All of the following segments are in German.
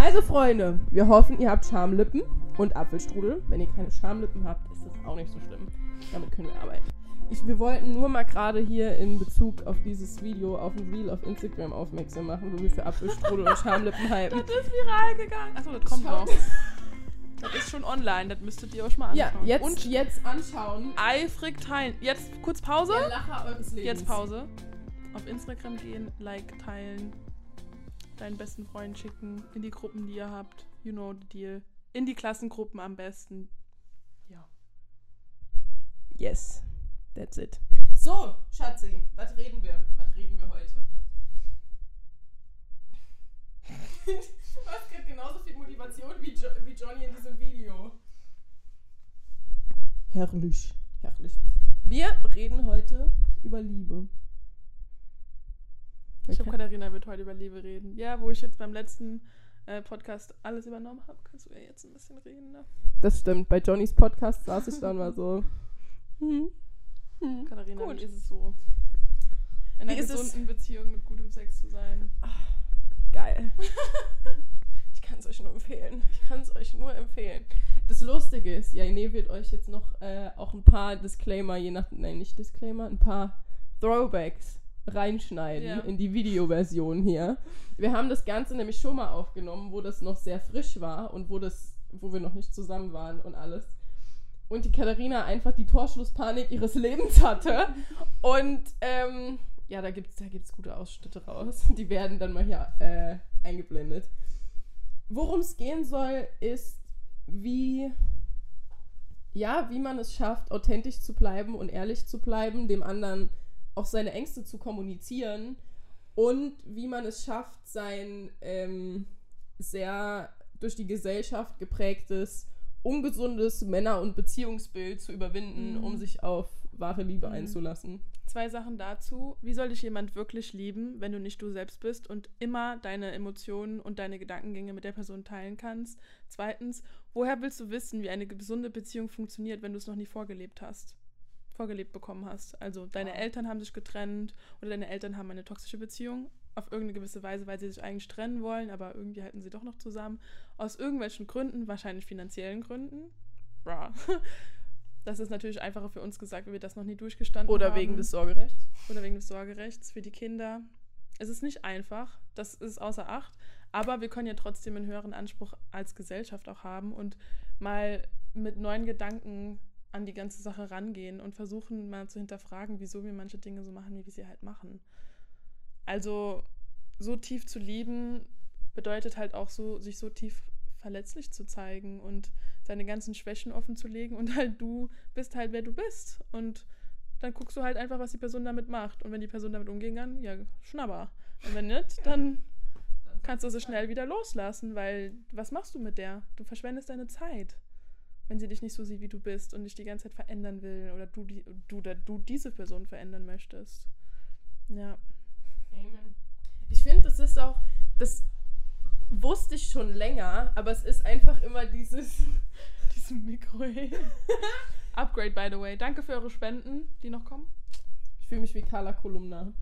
Also Freunde, wir hoffen, ihr habt Schamlippen und Apfelstrudel. Wenn ihr keine Schamlippen habt, ist das auch nicht so schlimm. Damit können wir arbeiten. Ich, wir wollten nur mal gerade hier in Bezug auf dieses Video auf ein Reel auf Instagram aufmerksam machen, wo wir für Apfelstrudel und Schamlippen hypen. Das ist viral gegangen. Achso, das kommt Schau. noch. Das ist schon online, das müsstet ihr euch mal Ja, anschauen. jetzt, Und jetzt anschauen. eifrig teilen. Jetzt kurz Pause. Der Lacher eures Lebens. Jetzt Pause. Auf Instagram gehen, Like teilen, deinen besten Freund schicken, in die Gruppen, die ihr habt. You know the deal. In die Klassengruppen am besten. Ja. Yes, that's it. So, Schatzi, was reden wir? Was reden wir heute? du hast gerade genauso viel Motivation wie, jo wie Johnny in diesem Video. Herrlich, herrlich. Wir reden heute über Liebe. Ich glaube. Katharina wird heute über Liebe reden. Ja, wo ich jetzt beim letzten äh, Podcast alles übernommen habe, kannst du ja jetzt ein bisschen reden. Ne? Das stimmt. Bei Johnnys Podcast saß ich dann mal so. Hm. Hm. Katharina, Gut. wie ist es so? In Wie einer es- gesunden Beziehung mit gutem Sex zu sein. Geil. ich kann es euch nur empfehlen. Ich kann es euch nur empfehlen. Das Lustige ist, Jaine wird euch jetzt noch äh, auch ein paar Disclaimer, je nach, nein, nicht Disclaimer, ein paar Throwbacks reinschneiden Ja. in die Videoversion hier. Wir haben das Ganze nämlich schon mal aufgenommen, wo das noch sehr frisch war und wo das, wo wir noch nicht zusammen waren und alles. Und die Katharina einfach die Torschlusspanik ihres Lebens hatte. Und ähm, ja, da gibt's, da gibt's gute Ausschnitte raus. Die werden dann mal hier äh, eingeblendet. Worum es gehen soll, ist, wie, ja, wie man es schafft, authentisch zu bleiben und ehrlich zu bleiben, dem anderen auch seine Ängste zu kommunizieren und wie man es schafft, sein ähm, sehr durch die Gesellschaft geprägtes, ungesundes Männer- und Beziehungsbild zu überwinden, Mhm. um sich auf wahre Liebe Mhm. einzulassen. Zwei Sachen dazu. Wie soll dich jemand wirklich lieben, wenn du nicht du selbst bist und immer deine Emotionen und deine Gedankengänge mit der Person teilen kannst? Zweitens, woher willst du wissen, wie eine gesunde Beziehung funktioniert, wenn du es noch nie vorgelebt hast? Vorgelebt bekommen hast. Also deine Wow. Eltern haben sich getrennt oder deine Eltern haben eine toxische Beziehung auf irgendeine gewisse Weise, weil sie sich eigentlich trennen wollen, aber irgendwie halten sie doch noch zusammen. Aus irgendwelchen Gründen, wahrscheinlich finanziellen Gründen. Bra. Das ist natürlich einfacher für uns gesagt, weil wir das noch nie durchgestanden Oder haben. wegen des Sorgerechts. Oder wegen des Sorgerechts für die Kinder. Es ist nicht einfach, das ist außer Acht, aber wir können ja trotzdem einen höheren Anspruch als Gesellschaft auch haben und mal mit neuen Gedanken an die ganze Sache rangehen und versuchen mal zu hinterfragen, wieso wir manche Dinge so machen, wie wir sie halt machen. Also so tief zu lieben bedeutet halt auch so, sich so tief verletzlich zu zeigen und seine ganzen Schwächen offen zu legen und halt du bist halt, wer du bist. Und dann guckst du halt einfach, was die Person damit macht. Und wenn die Person damit umgehen kann, ja, schnabber. Und wenn nicht, dann kannst du sie schnell wieder loslassen, weil was machst du mit der? Du verschwendest deine Zeit, wenn sie dich nicht so sieht, wie du bist und dich die ganze Zeit verändern will oder du, die, du, oder du diese Person verändern möchtest. Ja. Amen. Ich finde, das ist auch, das wusste ich schon länger, aber es ist einfach immer dieses. Diesem Mikro. Upgrade, by the way. Danke für eure Spenden, die noch kommen. Ich fühle mich wie Carla Kolumna.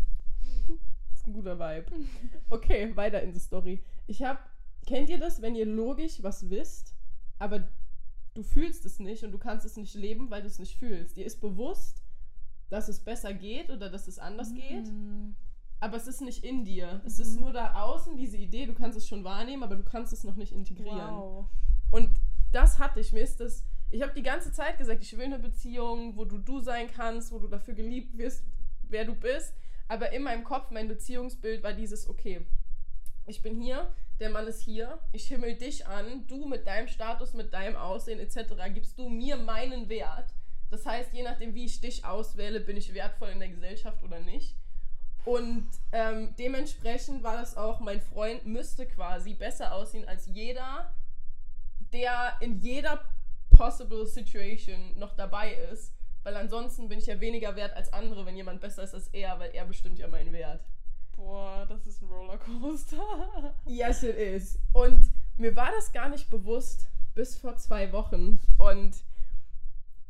Das ist ein guter Vibe. Okay, weiter in die Story. Ich habe, kennt ihr das, wenn ihr logisch was wisst, aber du fühlst es nicht und du kannst es nicht leben, weil du es nicht fühlst. Dir ist bewusst, dass es besser geht oder dass es anders geht, Mm. aber es ist nicht in dir. Es ist Mhm. nur da außen, diese Idee, du kannst es schon wahrnehmen, aber du kannst es noch nicht integrieren. Wow. Und das hatte ich. Mir ist das. Ich habe die ganze Zeit gesagt, ich will eine Beziehung, wo du du sein kannst, wo du dafür geliebt wirst, wer du bist. Aber in meinem Kopf, mein Beziehungsbild war dieses, okay, ich bin hier, der Mann ist hier, ich himmel dich an, du mit deinem Status, mit deinem Aussehen etc. gibst du mir meinen Wert. Das heißt, je nachdem, wie ich dich auswähle, bin ich wertvoll in der Gesellschaft oder nicht. Und ähm, dementsprechend war das auch, mein Freund müsste quasi besser aussehen als jeder, der in jeder possible situation noch dabei ist. Weil ansonsten bin ich ja weniger wert als andere, wenn jemand besser ist als er, weil er bestimmt ja meinen Wert. Boah, das ist ein Rollercoaster. Yes, it is. Und mir war das gar nicht bewusst bis vor zwei Wochen. Und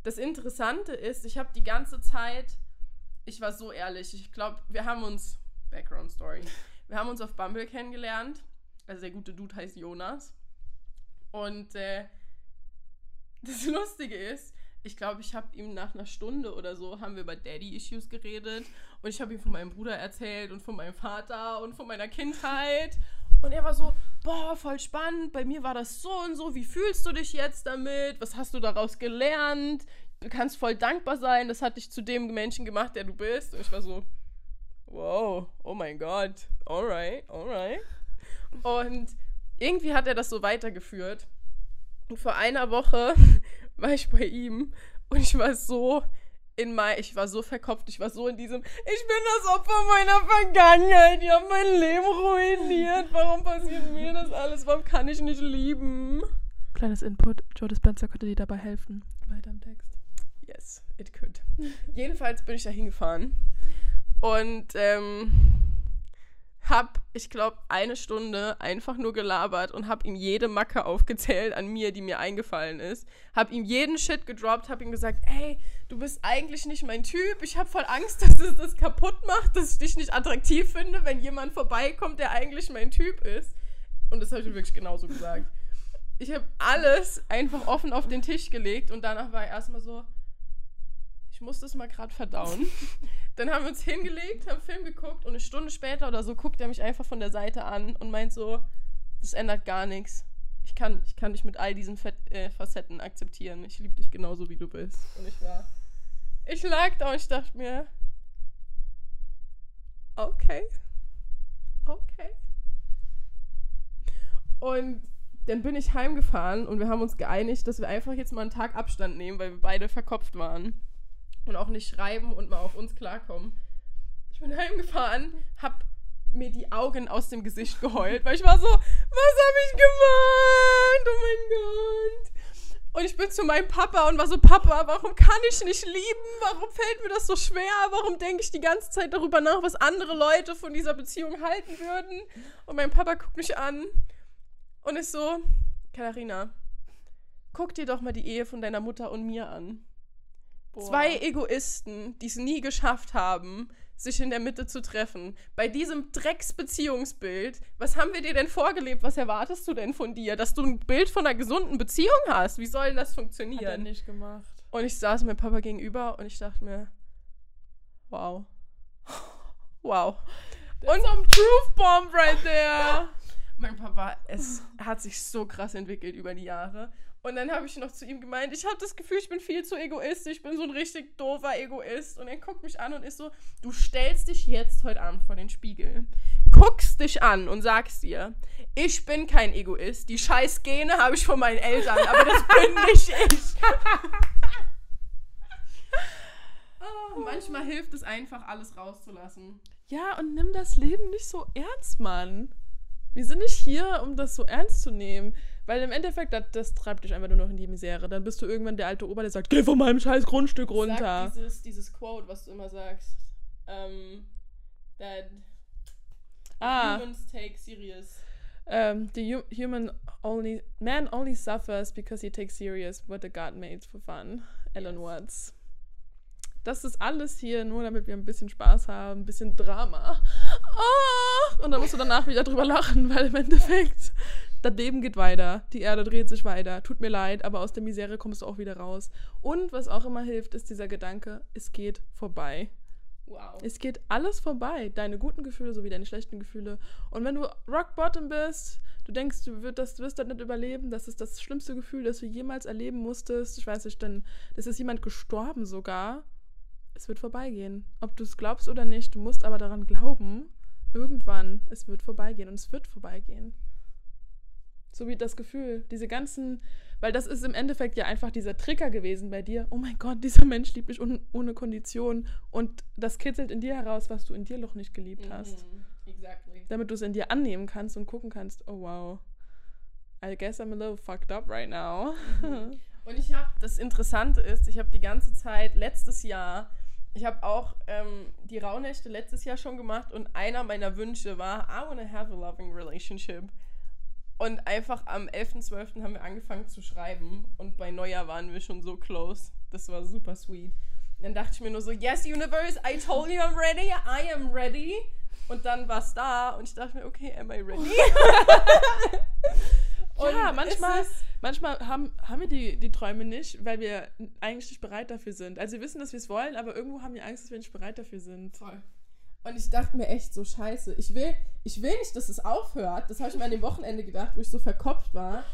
das Interessante ist, ich habe die ganze Zeit, ich war so ehrlich, ich glaube, wir haben uns, Background Story, wir haben uns auf Bumble kennengelernt. Also der gute Dude heißt Jonas. Und äh, das Lustige ist, ich glaube, ich habe ihm nach einer Stunde oder so, haben wir über Daddy-Issues geredet. Und ich habe ihm von meinem Bruder erzählt und von meinem Vater und von meiner Kindheit. Und er war so, boah, voll spannend, bei mir war das so und so, wie fühlst du dich jetzt damit? Was hast du daraus gelernt? Du kannst voll dankbar sein, das hat dich zu dem Menschen gemacht, der du bist. Und ich war so, wow, oh mein Gott, alright, alright. Und irgendwie hat er das so weitergeführt. Und vor einer Woche war ich bei ihm und ich war so in mein, ich war so verkopft, ich war so in diesem, ich bin das Opfer meiner Vergangenheit, die haben mein Leben ruiniert, warum passiert mir das alles, warum kann ich nicht lieben? Kleines Input, Joe Dispenza könnte dir dabei helfen. Weiter im Text. Yes, it could. Jedenfalls bin ich da hingefahren und ähm, hab, ich glaube, eine Stunde einfach nur gelabert und hab ihm jede Macke aufgezählt an mir, die mir eingefallen ist. Hab ihm jeden Shit gedroppt, hab ihm gesagt, ey, du bist eigentlich nicht mein Typ. Ich hab voll Angst, dass es das kaputt macht, dass ich dich nicht attraktiv finde, wenn jemand vorbeikommt, der eigentlich mein Typ ist. Und das habe ich ihm wirklich genauso gesagt. Ich habe alles einfach offen auf den Tisch gelegt und danach war er erstmal so, ich muss das mal gerade verdauen. Dann haben wir uns hingelegt, haben Film geguckt und eine Stunde später oder so guckt er mich einfach von der Seite an und meint so, das ändert gar nichts. Ich kann, ich kann dich mit all diesen Fett, äh, Facetten akzeptieren. Ich liebe dich genauso, wie du bist. Und ich war, ich lag da und ich dachte mir, okay, okay. Und dann bin ich heimgefahren und wir haben uns geeinigt, dass wir einfach jetzt mal einen Tag Abstand nehmen, weil wir beide verkopft waren und auch nicht schreiben und mal auf uns klarkommen. Ich bin heimgefahren, hab mir die Augen aus dem Gesicht geheult, weil ich war so, was habe ich gemacht? Oh mein Gott. Und ich bin zu meinem Papa und war so, Papa, warum kann ich nicht lieben? Warum fällt mir das so schwer? Warum denke ich die ganze Zeit darüber nach, was andere Leute von dieser Beziehung halten würden? Und mein Papa guckt mich an und ist so, Katharina, guck dir doch mal die Ehe von deiner Mutter und mir an. Boah. Zwei Egoisten, die es nie geschafft haben, sich in der Mitte zu treffen. Bei diesem Drecksbeziehungsbild, was haben wir dir denn vorgelebt? Was erwartest du denn von dir? Dass du ein Bild von einer gesunden Beziehung hast? Wie soll das funktionieren? Hat er nicht gemacht. Und ich saß mit Papa gegenüber und ich dachte mir, wow. Wow. That's und some truth bomb right there. mein Papa, es hat sich so krass entwickelt über die Jahre. Und dann habe ich noch zu ihm gemeint, ich habe das Gefühl, ich bin viel zu egoistisch, ich bin so ein richtig doofer Egoist. Und er guckt mich an und ist so, du stellst dich jetzt heute Abend vor den Spiegel, guckst dich an und sagst dir, ich bin kein Egoist, die scheiß Gene habe ich von meinen Eltern, aber das bin nicht ich. oh, manchmal hilft es einfach, alles rauszulassen. Ja, und nimm das Leben nicht so ernst, Mann. Wir sind nicht hier, um das so ernst zu nehmen. Weil im Endeffekt, das, das, treibt dich einfach nur noch in die Misere. Dann bist du irgendwann der alte Ober, der sagt, geh von meinem scheiß Grundstück runter. Sag dieses, dieses Quote, was du immer sagst. Um, that ah. humans take serious. Um, the human only man only suffers because he takes serious what the God made for fun. Ellen yes. Watts. Das ist alles hier nur, damit wir ein bisschen Spaß haben, ein bisschen Drama. Oh! Und dann musst du danach wieder drüber lachen, weil im Endeffekt das Leben geht weiter, die Erde dreht sich weiter. Tut mir leid, aber aus der Misere kommst du auch wieder raus. Und was auch immer hilft, ist dieser Gedanke, es geht vorbei. Wow. Es geht alles vorbei. Deine guten Gefühle sowie deine schlechten Gefühle. Und wenn du rock bottom bist, du denkst, du, wirst das, wirst das nicht überleben, das ist das schlimmste Gefühl, das du jemals erleben musstest. Ich weiß nicht, denn es ist jemand gestorben sogar. Es wird vorbeigehen. Ob du es glaubst oder nicht, du musst aber daran glauben, irgendwann, es wird vorbeigehen und es wird vorbeigehen. So wie das Gefühl, diese ganzen, weil das ist im Endeffekt ja einfach dieser Trigger gewesen bei dir. Oh mein Gott, dieser Mensch liebt mich un, ohne Kondition. Und das kitzelt in dir heraus, was du in dir noch nicht geliebt hast. Mm, exactly. Damit du es in dir annehmen kannst und gucken kannst, oh wow, I guess I'm a little fucked up right now. Mhm. Und ich habe, das Interessante ist, ich habe die ganze Zeit letztes Jahr ich habe auch ähm, die Rauhnächte letztes Jahr schon gemacht und einer meiner Wünsche war, I want to have a loving relationship. Und einfach am 11.12. haben wir angefangen zu schreiben und bei Neujahr waren wir schon so close. Das war super sweet. Dann dachte ich mir nur so, yes, Universe, I told you I'm ready, I am ready. Und dann war es da und ich dachte mir, okay, am I ready? Und ja, manchmal, manchmal haben, haben wir die, die Träume nicht, weil wir eigentlich nicht bereit dafür sind. Also wir wissen, dass wir es wollen, aber irgendwo haben wir Angst, dass wir nicht bereit dafür sind. Voll. Und ich dachte mir echt so, scheiße, ich will, ich will nicht, dass es aufhört. Das habe ich mir an dem Wochenende gedacht, wo ich so verkopft war.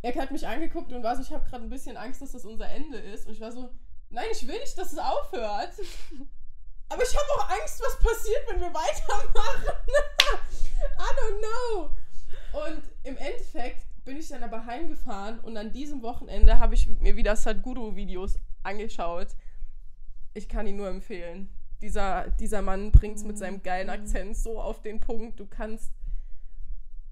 Er hat mich angeguckt und war so, ich habe gerade ein bisschen Angst, dass das unser Ende ist. Und ich war so, nein, ich will nicht, dass es aufhört. Aber ich habe auch Angst, was passiert, wenn wir weitermachen. I don't know. Und im Endeffekt bin ich dann aber heimgefahren und an diesem Wochenende habe ich mir wieder Sadhguru-Videos angeschaut. Ich kann ihn nur empfehlen. Dieser, dieser Mann bringt es mit seinem geilen Akzent so auf den Punkt. Du kannst.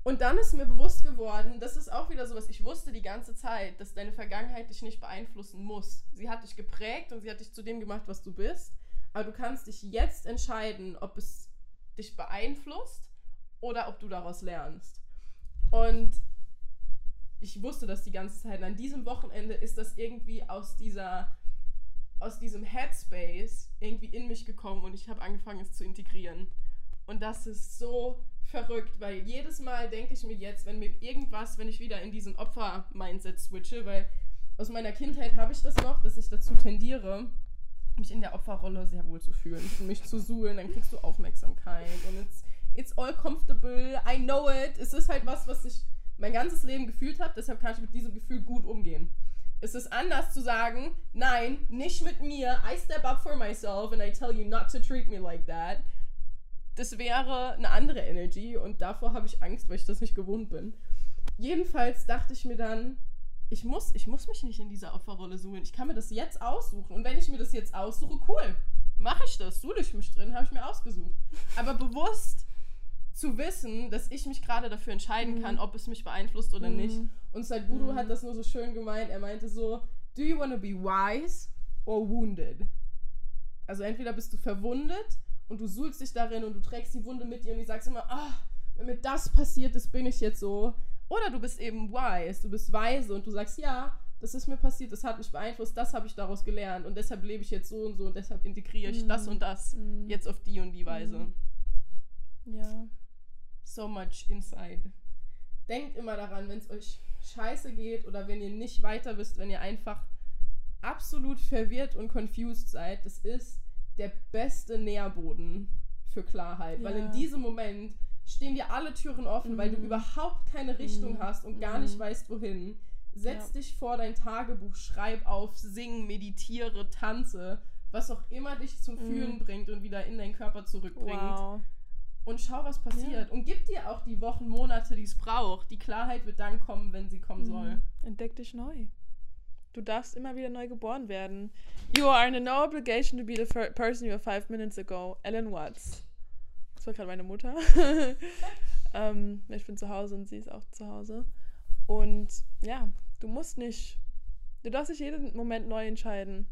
Und dann ist mir bewusst geworden, das ist auch wieder sowas, ich wusste die ganze Zeit, dass deine Vergangenheit dich nicht beeinflussen muss. Sie hat dich geprägt und sie hat dich zu dem gemacht, was du bist. Aber du kannst dich jetzt entscheiden, ob es dich beeinflusst oder ob du daraus lernst. Und ich wusste das die ganze Zeit. Und an diesem Wochenende ist das irgendwie aus dieser aus diesem Headspace irgendwie in mich gekommen und ich habe angefangen es zu integrieren. Und das ist so verrückt, weil jedes Mal denke ich mir jetzt, wenn mir irgendwas, wenn ich wieder in diesen Opfer-Mindset switche, weil aus meiner Kindheit habe ich das noch, dass ich dazu tendiere, mich in der Opferrolle sehr wohl zu fühlen mich zu suhlen, dann kriegst du Aufmerksamkeit und it's, it's all comfortable, I know it. Es ist halt was, was ich mein ganzes Leben gefühlt habe, deshalb kann ich mit diesem Gefühl gut umgehen. Es ist anders zu sagen, nein, nicht mit mir, I step up for myself and I tell you not to treat me like that. Das wäre eine andere Energy und davor habe ich Angst, weil ich das nicht gewohnt bin. Jedenfalls dachte ich mir dann, ich muss, ich muss mich nicht in dieser Opferrolle suchen. Ich kann mir das jetzt aussuchen. Und wenn ich mir das jetzt aussuche, cool. Mache ich das. Suhle ich mich drin, habe ich mir ausgesucht. Aber bewusst zu wissen, dass ich mich gerade dafür entscheiden kann, ob es mich beeinflusst oder Mhm. nicht. Und Sadhguru Mhm. hat das nur so schön gemeint. Er meinte so, do you want to be wise or wounded? Also entweder bist du verwundet und du suhlst dich darin und du trägst die Wunde mit dir und du sagst immer, ah, wenn mir das passiert ist, bin ich jetzt so. Oder du bist eben wise, du bist weise und du sagst, ja, das ist mir passiert, das hat mich beeinflusst, das habe ich daraus gelernt und deshalb lebe ich jetzt so und so und deshalb integriere ich Mhm. das und das Mhm. jetzt auf die und die Weise. Mhm. Ja. So much inside. Denkt immer daran, wenn es euch scheiße geht oder wenn ihr nicht weiter wisst, wenn ihr einfach absolut verwirrt und confused seid, das ist der beste Nährboden für Klarheit. Weil in diesem Moment stehen dir alle Türen offen, weil du Mhm. überhaupt keine Richtung Mhm. hast und gar Mhm. nicht weißt, wohin. Setz Ja. dich vor dein Tagebuch, schreib auf, sing, meditiere, tanze, was auch immer dich zum Mhm. Fühlen bringt und wieder in deinen Körper zurückbringt Wow. Und schau, was passiert. Ja. Und gib dir auch die Wochen, Monate, die es braucht. Die Klarheit wird dann kommen, wenn sie kommen soll. Mhm. Entdeck dich neu. Du darfst immer wieder neu geboren werden. You are under no obligation to be the person you were five minutes ago. Ellen Watts. Das war gerade meine Mutter. ähm, ich bin zu Hause und sie ist auch zu Hause. Und ja, du musst nicht. Du darfst dich jeden Moment neu entscheiden.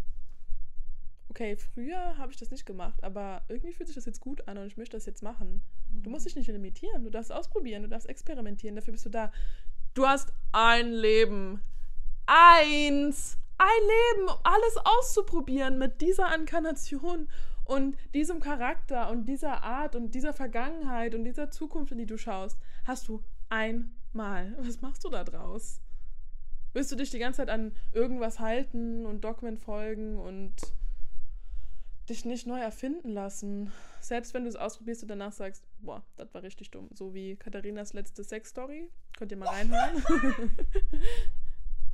Okay, früher habe ich das nicht gemacht, aber irgendwie fühlt sich das jetzt gut an und ich möchte das jetzt machen. Du musst dich nicht limitieren, du darfst ausprobieren, du darfst experimentieren, dafür bist du da. Du hast ein Leben. Eins. Ein Leben, um alles auszuprobieren mit dieser Inkarnation und diesem Charakter und dieser Art und dieser Vergangenheit und dieser Zukunft, in die du schaust, hast du einmal. Was machst du da draus? Willst du dich die ganze Zeit an irgendwas halten und Dogmen folgen und dich nicht neu erfinden lassen? Selbst wenn du es ausprobierst und danach sagst, boah, das war richtig dumm. So wie Katharinas letzte Sex-Story. Könnt ihr mal reinhören.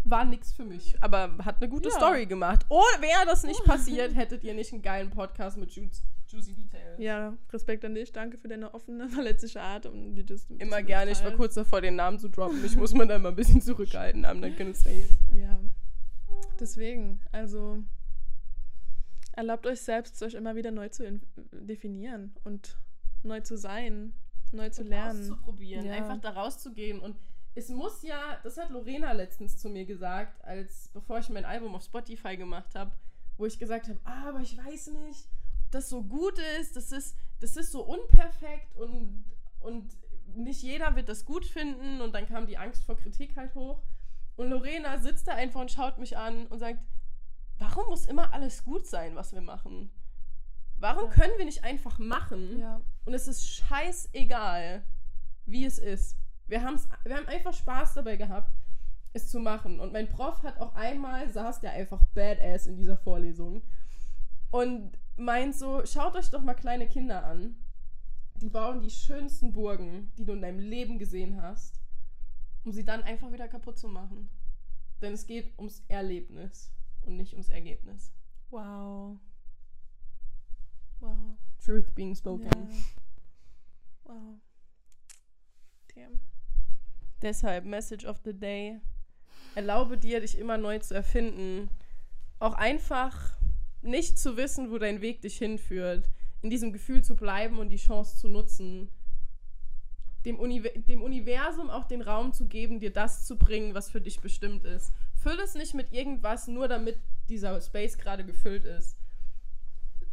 War nix für mich, aber hat eine gute Ja. Story gemacht. Oh, wäre das nicht passiert, hättet ihr nicht einen geilen Podcast mit Ju Juicy Details. ja, Respekt an dich. Danke für deine offene, verletzliche Art. Um die das Immer gerne. Ich war kurz davor, den Namen zu droppen. Ich muss man da mal ein bisschen zurückhalten. I'm not gonna say it. Ja. Deswegen, also erlaubt euch selbst, euch immer wieder neu zu in- definieren und neu zu sein, neu zu und lernen. auszuprobieren, Ja. einfach da rauszugehen. Und es muss ja, das hat Lorena letztens zu mir gesagt, als bevor ich mein Album auf Spotify gemacht habe, wo ich gesagt habe, ah, aber ich weiß nicht, ob das so gut ist, das ist, das ist so unperfekt und, und nicht jeder wird das gut finden und dann kam die Angst vor Kritik halt hoch. Und Lorena sitzt da einfach und schaut mich an und sagt, warum muss immer alles gut sein, was wir machen? Warum Ja. können wir nicht einfach machen? Ja. Und es ist scheißegal, wie es ist. Wir, haben's, wir haben einfach Spaß dabei gehabt, es zu machen. Und mein Prof hat auch einmal, saß der einfach badass in dieser Vorlesung und meint so, schaut euch doch mal kleine Kinder an. Die bauen die schönsten Burgen, die du in deinem Leben gesehen hast, um sie dann einfach wieder kaputt zu machen. Denn es geht ums Erlebnis und nicht ums Ergebnis. Wow. Wow. Truth being spoken. Ja. Wow. Damn. Deshalb, Message of the Day. Erlaube dir, dich immer neu zu erfinden. Auch einfach nicht zu wissen, wo dein Weg dich hinführt. In diesem Gefühl zu bleiben und die Chance zu nutzen. Dem, Univer dem Universum auch den Raum zu geben, dir das zu bringen, was für dich bestimmt ist. Füll es nicht mit irgendwas, nur damit dieser Space gerade gefüllt ist.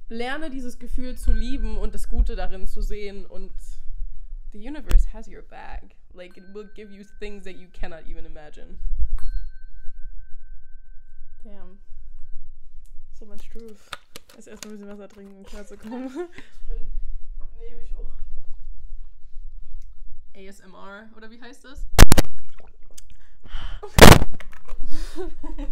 Lerne dieses Gefühl zu lieben und das Gute darin zu sehen und the universe has your back. Like it will give you things that you cannot even imagine. Damn. So much truth. Erst erstmal ein bisschen Wasser trinken, um klarzukommen. Nehme ich auch. ASMR, oder wie heißt das?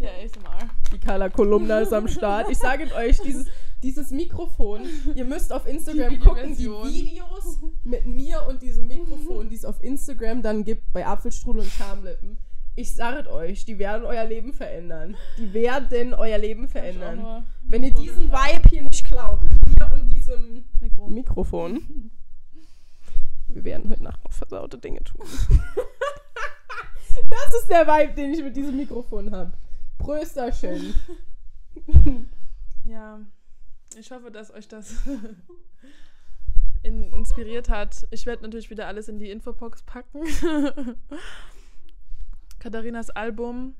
Ja, ASMR. Die Carla Kolumna ist am Start. Ich sage euch, dieses, dieses Mikrofon, ihr müsst auf Instagram Die gucken, die. Videos mit mir und diesem Mikrofon, die es auf Instagram dann gibt, bei Apfelstrudel und Schamlippen. Ich sage euch, die werden euer Leben verändern. Die werden euer Leben verändern. Wenn ihr diesen Vibe hier nicht klaut, mit mir und diesem Mikro. Mikrofon. Wir werden heute Nacht noch versaute Dinge tun. das ist der Vibe, den ich mit diesem Mikrofon habe. Prösterchen. Ja, ich hoffe, dass euch das in, inspiriert hat. Ich werde natürlich wieder alles in die Infobox packen. Katharinas Album,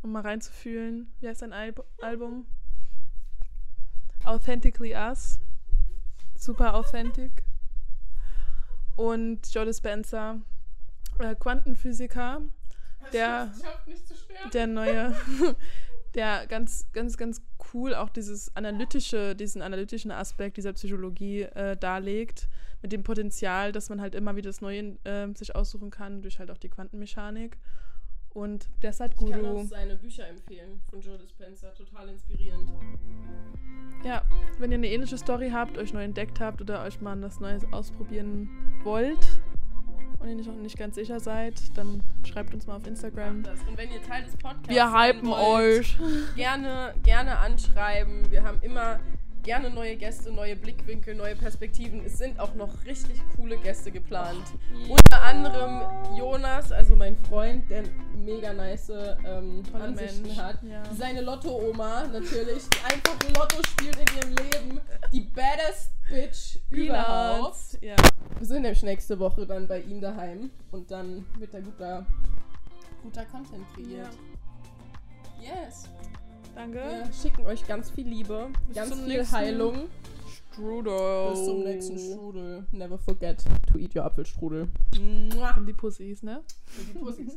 um mal reinzufühlen. Wie heißt dein Alb Album? Authentically Us. Super authentic. Und Joe Dispenza, äh, Quantenphysiker, der der neue, der ganz, ganz, ganz cool auch dieses analytische, diesen analytischen Aspekt dieser Psychologie äh, darlegt, mit dem Potenzial, dass man halt immer wieder das Neue äh, sich aussuchen kann, durch halt auch die Quantenmechanik. Und der Ich kann auch Sadhguru, seine Bücher empfehlen von Joe Dispenza. Total inspirierend. ja, wenn ihr eine ähnliche Story habt, euch neu entdeckt habt oder euch mal was Neues ausprobieren wollt und ihr nicht, noch nicht ganz sicher seid, dann schreibt uns mal auf Instagram. Und wenn ihr Teil des Podcasts Wir hypen wollt, euch. Gerne, gerne anschreiben. Wir haben immer gerne neue Gäste, neue Blickwinkel, neue Perspektiven. Es sind auch noch richtig coole Gäste geplant. Unter anderem Jonas, also mein Freund, der mega nice ähm, Ansichten Mensch. hat. Ja. Seine Lotto-Oma natürlich, die einfach Lotto spielt in ihrem Leben. Die baddest Bitch überhaupt. Ja. Wir sind nämlich nächste Woche dann bei ihm daheim und dann wird da guter, guter Content kreiert. Yes. Danke. Wir schicken euch ganz viel Liebe, Bis ganz viel Heilung. Strudel. Bis zum nächsten Strudel. Never forget to eat your Apfelstrudel. Und die Pussys, ne? Und die Pussys.